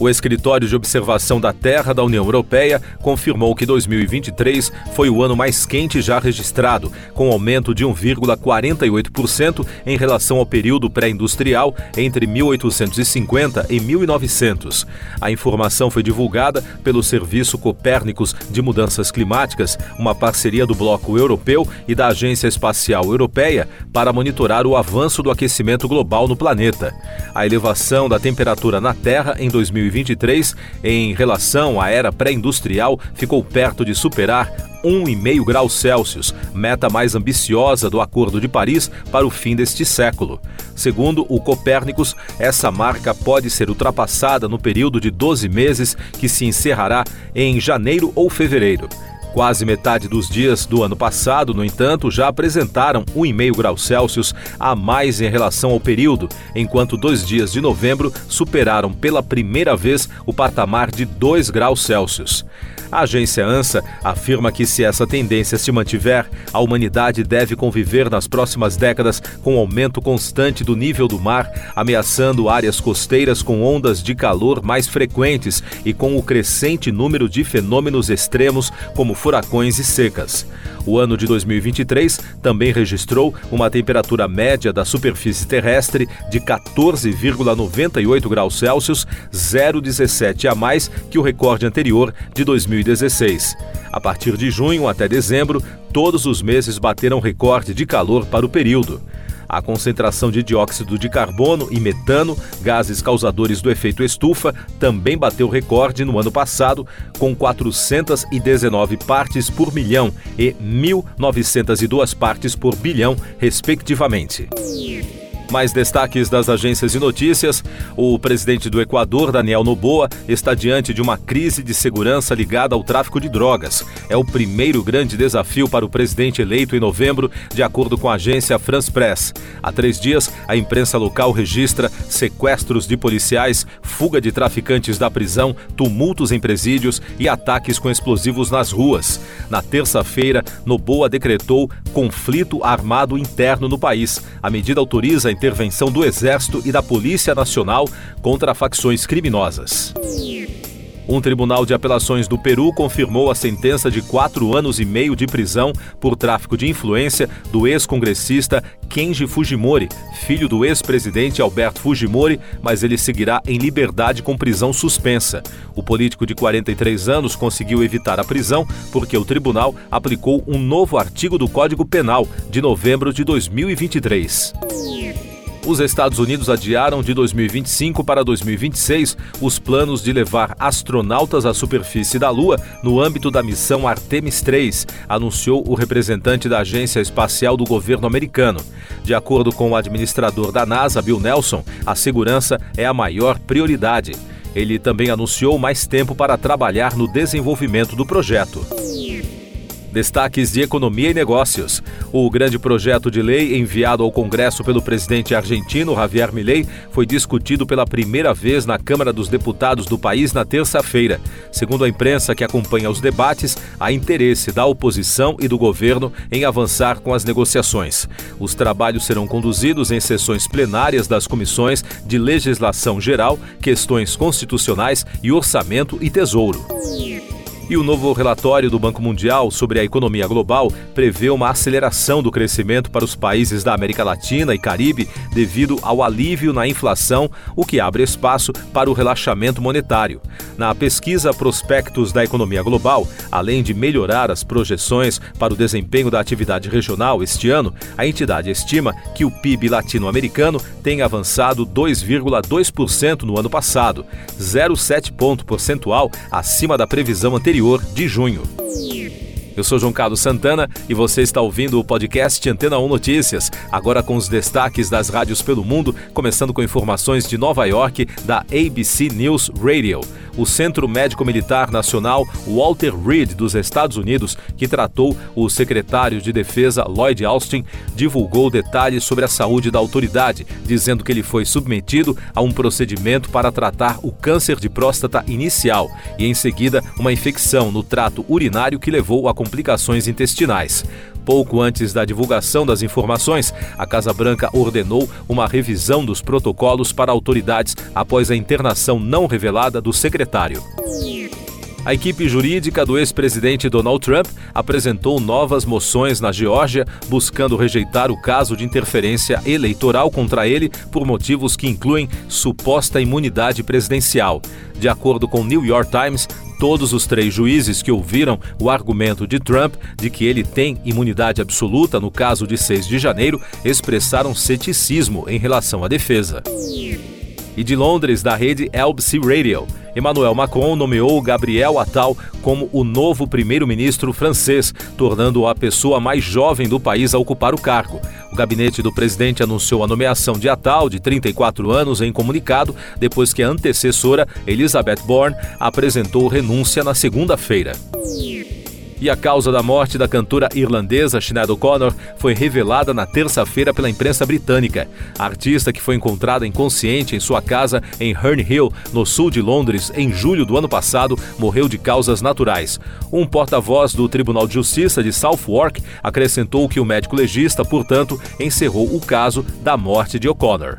O Escritório de Observação da Terra da União Europeia confirmou que 2023 foi o ano mais quente já registrado, com aumento de 1,48% em relação ao período pré-industrial entre 1850 e 1900. A informação foi divulgada pelo Serviço Copérnicos de Mudanças Climáticas, uma parceria do Bloco Europeu e da Agência Espacial Europeia para monitorar o avanço do aquecimento global no planeta. A elevação da temperatura na Terra em 2023 2023, em relação à era pré-industrial, ficou perto de superar 1,5 graus Celsius, meta mais ambiciosa do Acordo de Paris para o fim deste século. Segundo o Copérnicos, essa marca pode ser ultrapassada no período de 12 meses que se encerrará em janeiro ou fevereiro. Quase metade dos dias do ano passado, no entanto, já apresentaram 1,5 graus Celsius a mais em relação ao período, enquanto dois dias de novembro superaram pela primeira vez o patamar de 2 graus Celsius. A agência ANSA afirma que, se essa tendência se mantiver, a humanidade deve conviver nas próximas décadas com aumento constante do nível do mar, ameaçando áreas costeiras com ondas de calor mais frequentes e com o crescente número de fenômenos extremos como furacões e secas. O ano de 2023 também registrou uma temperatura média da superfície terrestre de 14,98 graus Celsius, 0,17 a mais que o recorde anterior de 2016. A partir de junho até dezembro, todos os meses bateram recorde de calor para o período. A concentração de dióxido de carbono e metano, gases causadores do efeito estufa, também bateu recorde no ano passado, com 419 partes por milhão e 1.902 partes por bilhão, respectivamente. Mais destaques das agências de notícias: o presidente do Equador, Daniel Noboa, está diante de uma crise de segurança ligada ao tráfico de drogas. É o primeiro grande desafio para o presidente eleito em novembro, de acordo com a agência France Press. Há três dias, a imprensa local registra sequestros de policiais, fuga de traficantes da prisão, tumultos em presídios e ataques com explosivos nas ruas. Na terça-feira, Noboa decretou conflito armado interno no país. A medida autoriza a intervenção do Exército e da Polícia Nacional contra facções criminosas. Um tribunal de apelações do Peru confirmou a sentença de quatro anos e meio de prisão por tráfico de influência do ex-congressista Kenji Fujimori, filho do ex-presidente Alberto Fujimori, mas ele seguirá em liberdade com prisão suspensa. O político de 43 anos conseguiu evitar a prisão porque o tribunal aplicou um novo artigo do Código Penal de novembro de 2023. Os Estados Unidos adiaram de 2025 para 2026 os planos de levar astronautas à superfície da Lua no âmbito da missão Artemis 3, anunciou o representante da Agência Espacial do governo americano. De acordo com o administrador da NASA, Bill Nelson, a segurança é a maior prioridade. Ele também anunciou mais tempo para trabalhar no desenvolvimento do projeto. Destaques de Economia e Negócios. O grande projeto de lei enviado ao Congresso pelo presidente argentino Javier Milei foi discutido pela primeira vez na Câmara dos Deputados do país na terça-feira. Segundo a imprensa que acompanha os debates, há interesse da oposição e do governo em avançar com as negociações. Os trabalhos serão conduzidos em sessões plenárias das comissões de legislação geral, questões constitucionais e orçamento e tesouro. E o novo relatório do Banco Mundial sobre a economia global prevê uma aceleração do crescimento para os países da América Latina e Caribe devido ao alívio na inflação, o que abre espaço para o relaxamento monetário. Na pesquisa Prospectos da Economia Global, além de melhorar as projeções para o desempenho da atividade regional este ano, a entidade estima que o PIB latino-americano tem avançado 2,2% no ano passado, 0,7 ponto percentual acima da previsão anterior anterior de junho. Eu sou João Carlos Santana e você está ouvindo o podcast Antena 1 Notícias, agora com os destaques das rádios pelo mundo, começando com informações de Nova York da ABC News Radio o Centro Médico Militar Nacional Walter Reed dos Estados Unidos, que tratou o secretário de Defesa Lloyd Austin, divulgou detalhes sobre a saúde da autoridade, dizendo que ele foi submetido a um procedimento para tratar o câncer de próstata inicial e, em seguida, uma infecção no trato urinário que levou a complicações intestinais. Pouco antes da divulgação das informações, a Casa Branca ordenou uma revisão dos protocolos para autoridades após a internação não revelada do secretário. A equipe jurídica do ex-presidente Donald Trump apresentou novas moções na Geórgia, buscando rejeitar o caso de interferência eleitoral contra ele por motivos que incluem suposta imunidade presidencial. De acordo com o New York Times, todos os três juízes que ouviram o argumento de Trump de que ele tem imunidade absoluta no caso de 6 de janeiro expressaram ceticismo em relação à defesa. E de Londres, da rede LBC Radio. Emmanuel Macron nomeou Gabriel Attal como o novo primeiro-ministro francês, tornando-o a pessoa mais jovem do país a ocupar o cargo. O gabinete do presidente anunciou a nomeação de Attal, de 34 anos, em comunicado, depois que a antecessora, Elizabeth Bourne, apresentou renúncia na segunda-feira. E a causa da morte da cantora irlandesa Sinead O'Connor foi revelada na terça-feira pela imprensa britânica. A artista, que foi encontrada inconsciente em sua casa em Herne Hill, no sul de Londres, em julho do ano passado, morreu de causas naturais. Um porta-voz do Tribunal de Justiça de Southwark acrescentou que o médico legista, portanto, encerrou o caso da morte de O'Connor.